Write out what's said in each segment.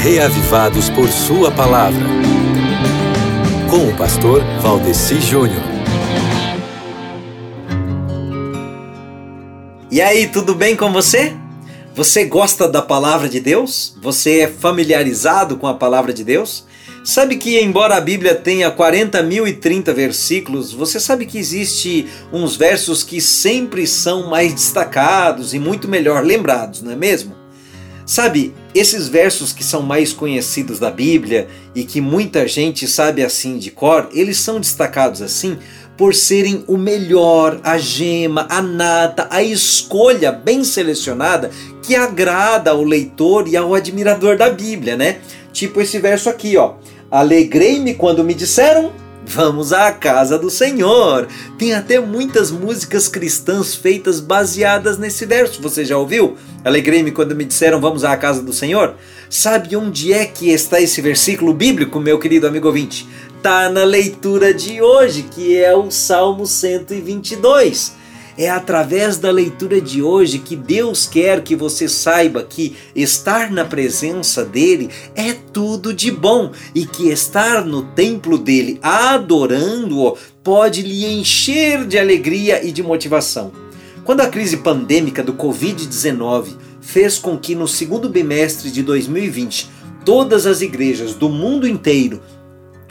reavivados por Sua palavra. Com o pastor Valdeci Júnior. E aí, tudo bem com você? Você gosta da palavra de Deus? Você é familiarizado com a palavra de Deus? Sabe que, embora a Bíblia tenha 40.030 versículos, você sabe que existe uns versos que sempre são mais destacados e muito melhor lembrados, não é mesmo? Sabe, esses versos que são mais conhecidos da Bíblia e que muita gente sabe assim de cor, eles são destacados assim por serem o melhor, a gema, a nata, a escolha bem selecionada que agrada ao leitor e ao admirador da Bíblia, né? Tipo esse verso aqui, ó. Alegrei-me quando me disseram: Vamos à casa do Senhor. Tem até muitas músicas cristãs feitas baseadas nesse verso. Você já ouviu? Alegrei-me quando me disseram: Vamos à casa do Senhor. Sabe onde é que está esse versículo bíblico, meu querido amigo ouvinte? Tá na leitura de hoje, que é o Salmo 122. É através da leitura de hoje que Deus quer que você saiba que estar na presença dele é tudo de bom e que estar no templo dele adorando-o pode lhe encher de alegria e de motivação. Quando a crise pandêmica do Covid-19 fez com que no segundo bimestre de 2020 todas as igrejas do mundo inteiro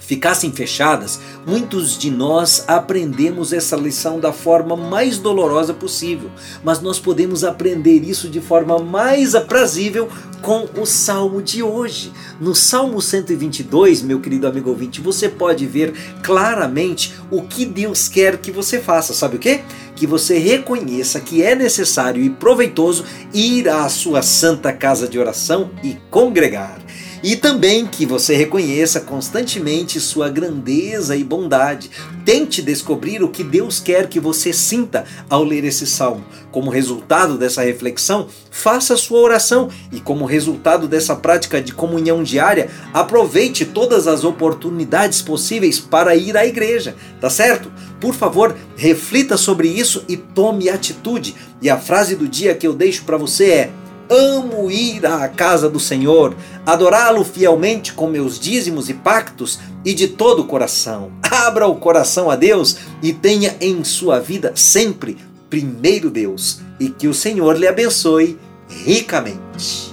ficassem fechadas, muitos de nós aprendemos essa lição da forma mais dolorosa possível, mas nós podemos aprender isso de forma mais aprazível com o salmo de hoje. No Salmo 122, meu querido amigo ouvinte, você pode ver claramente o que Deus quer que você faça. Sabe o que? Que você reconheça que é necessário e proveitoso ir à sua santa casa de oração e congregar e também que você reconheça constantemente sua grandeza e bondade. Tente descobrir o que Deus quer que você sinta ao ler esse salmo. Como resultado dessa reflexão, faça sua oração e, como resultado dessa prática de comunhão diária, aproveite todas as oportunidades possíveis para ir à igreja, tá certo? Por favor, reflita sobre isso e tome atitude. E a frase do dia que eu deixo para você é: Amo ir à casa do Senhor, adorá-lo fielmente com meus dízimos e pactos e de todo o coração. Abra o coração a Deus e tenha em sua vida sempre primeiro Deus e que o Senhor lhe abençoe ricamente.